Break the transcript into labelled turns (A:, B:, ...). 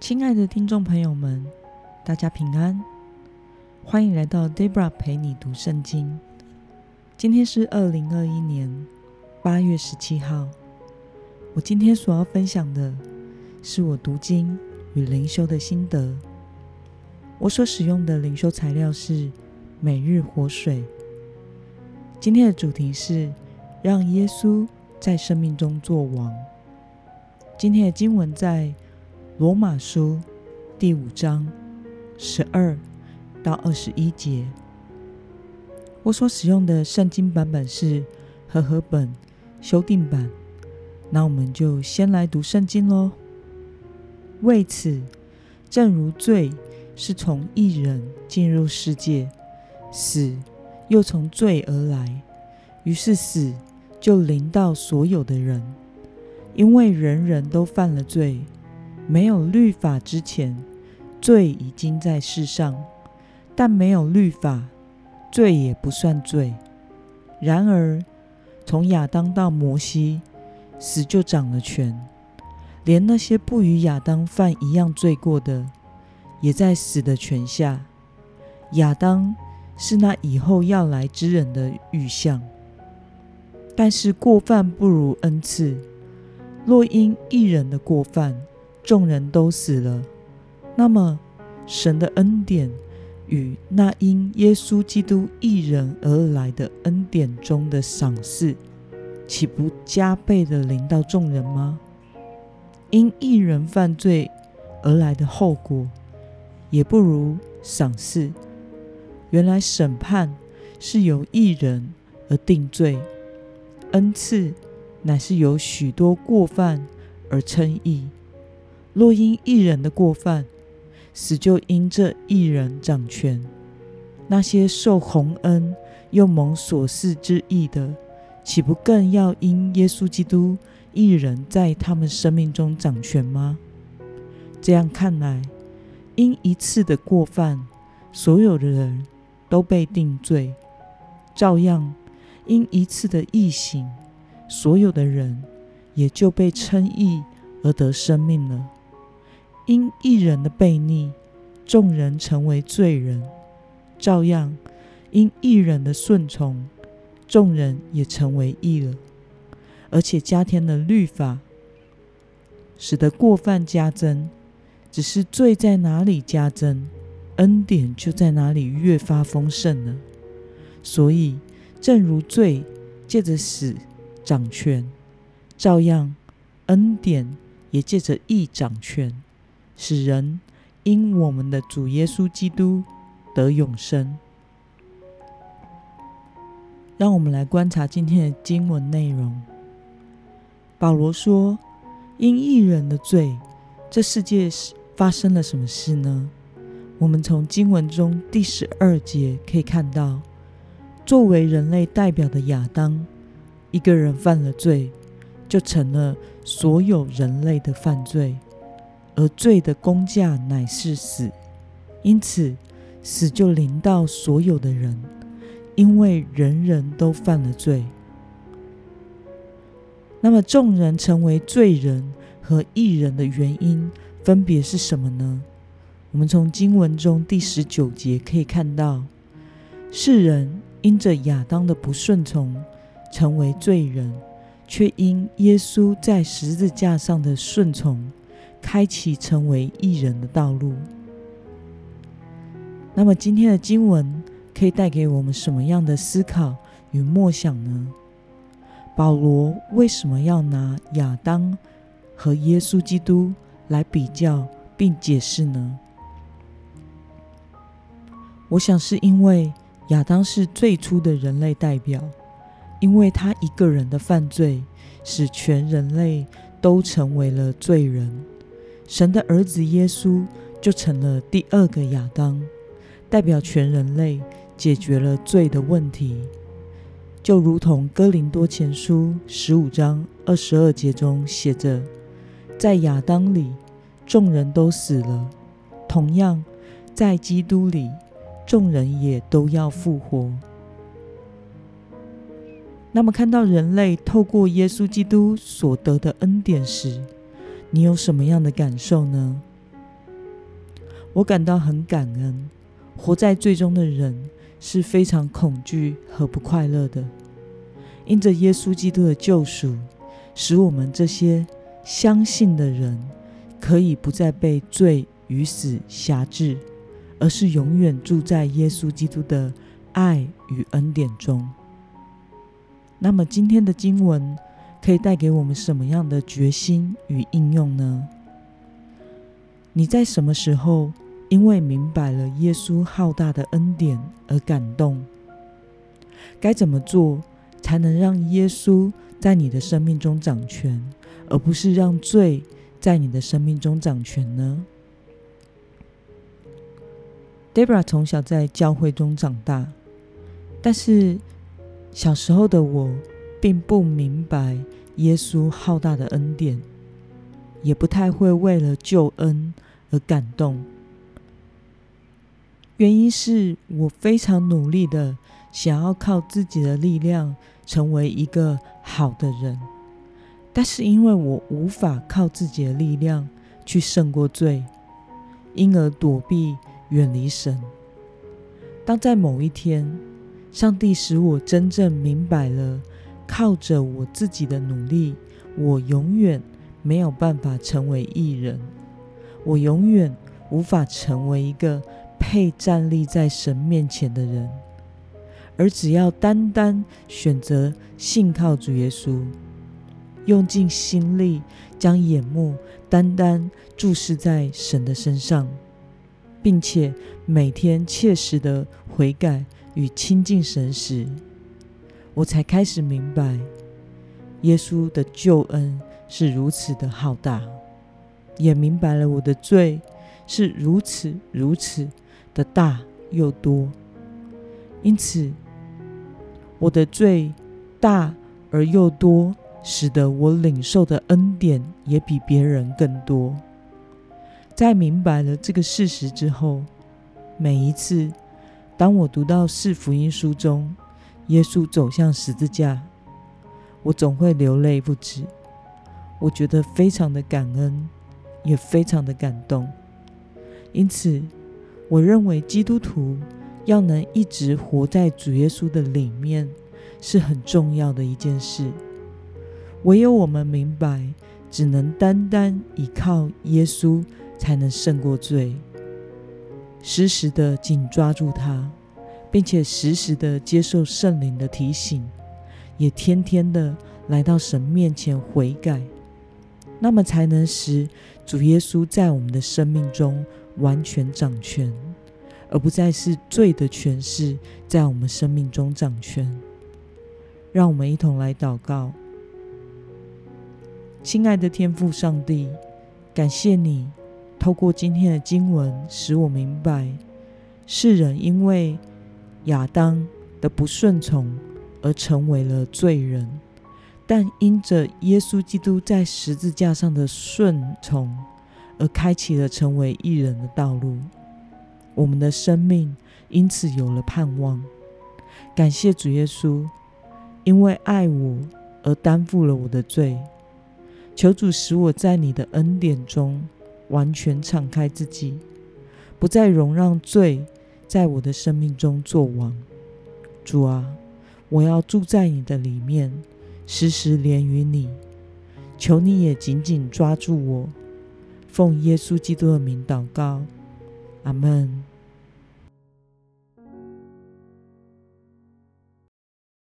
A: 亲爱的听众朋友们，大家平安，欢迎来到 Debra 陪你读圣经。今天是二零二一年八月十七号。我今天所要分享的是我读经与灵修的心得。我所使用的灵修材料是每日活水。今天的主题是让耶稣在生命中作王。今天的经文在罗马书第五章十二到二十一节。我所使用的圣经版本是和合本修订版。那我们就先来读圣经喽。为此，正如罪是从一人进入世界，死又从罪而来，于是死就临到所有的人，因为人人都犯了罪。没有律法之前，罪已经在世上；但没有律法，罪也不算罪。然而，从亚当到摩西。死就掌了权，连那些不与亚当犯一样罪过的，也在死的权下。亚当是那以后要来之人的预象，但是过犯不如恩赐。若因一人的过犯，众人都死了，那么神的恩典与那因耶稣基督一人而来的恩典中的赏赐。岂不加倍的临到众人吗？因一人犯罪而来的后果，也不如赏赐。原来审判是由一人而定罪，恩赐乃是由许多过犯而称义。若因一人的过犯，死就因这一人掌权。那些受洪恩又蒙所赐之义的。岂不更要因耶稣基督一人在他们生命中掌权吗？这样看来，因一次的过犯，所有的人都被定罪；照样，因一次的异行，所有的人也就被称义而得生命了。因一人的悖逆，众人成为罪人；照样，因一人的顺从。众人也成为义了，而且加添了律法，使得过犯加增。只是罪在哪里加增，恩典就在哪里越发丰盛了。所以，正如罪借着死掌权，照样恩典也借着义掌权，使人因我们的主耶稣基督得永生。让我们来观察今天的经文内容。保罗说：“因一人的罪，这世界发生了什么事呢？”我们从经文中第十二节可以看到，作为人类代表的亚当，一个人犯了罪，就成了所有人类的犯罪，而罪的工价乃是死，因此死就临到所有的人。因为人人都犯了罪，那么众人成为罪人和义人的原因分别是什么呢？我们从经文中第十九节可以看到，世人因着亚当的不顺从成为罪人，却因耶稣在十字架上的顺从，开启成为义人的道路。那么今天的经文。可以带给我们什么样的思考与默想呢？保罗为什么要拿亚当和耶稣基督来比较并解释呢？我想是因为亚当是最初的人类代表，因为他一个人的犯罪，使全人类都成为了罪人。神的儿子耶稣就成了第二个亚当，代表全人类。解决了罪的问题，就如同哥林多前书十五章二十二节中写着：“在亚当里，众人都死了；同样，在基督里，众人也都要复活。”那么，看到人类透过耶稣基督所得的恩典时，你有什么样的感受呢？我感到很感恩。活在最终的人是非常恐惧和不快乐的。因着耶稣基督的救赎，使我们这些相信的人可以不再被罪与死辖制，而是永远住在耶稣基督的爱与恩典中。那么，今天的经文可以带给我们什么样的决心与应用呢？你在什么时候？因为明白了耶稣浩大的恩典而感动，该怎么做才能让耶稣在你的生命中掌权，而不是让罪在你的生命中掌权呢？Debra 从小在教会中长大，但是小时候的我并不明白耶稣浩大的恩典，也不太会为了救恩而感动。原因是我非常努力的想要靠自己的力量成为一个好的人，但是因为我无法靠自己的力量去胜过罪，因而躲避远离神。当在某一天，上帝使我真正明白了，靠着我自己的努力，我永远没有办法成为艺人，我永远无法成为一个。配站立在神面前的人，而只要单单选择信靠主耶稣，用尽心力将眼目单单注视在神的身上，并且每天切实的悔改与亲近神时，我才开始明白，耶稣的救恩是如此的浩大，也明白了我的罪是如此如此。的大又多，因此我的罪大而又多，使得我领受的恩典也比别人更多。在明白了这个事实之后，每一次当我读到四福音书中耶稣走向十字架，我总会流泪不止。我觉得非常的感恩，也非常的感动，因此。我认为基督徒要能一直活在主耶稣的里面是很重要的一件事。唯有我们明白，只能单单依靠耶稣，才能胜过罪。时时的紧抓住他，并且时时的接受圣灵的提醒，也天天的来到神面前悔改，那么才能使主耶稣在我们的生命中。完全掌权，而不再是罪的权势在我们生命中掌权。让我们一同来祷告，亲爱的天父上帝，感谢你透过今天的经文，使我明白世人因为亚当的不顺从而成为了罪人，但因着耶稣基督在十字架上的顺从。而开启了成为艺人的道路，我们的生命因此有了盼望。感谢主耶稣，因为爱我而担负了我的罪。求主使我在你的恩典中完全敞开自己，不再容让罪在我的生命中作王。主啊，我要住在你的里面，时时连于你。求你也紧紧抓住我。奉耶稣基督的名祷告，阿门。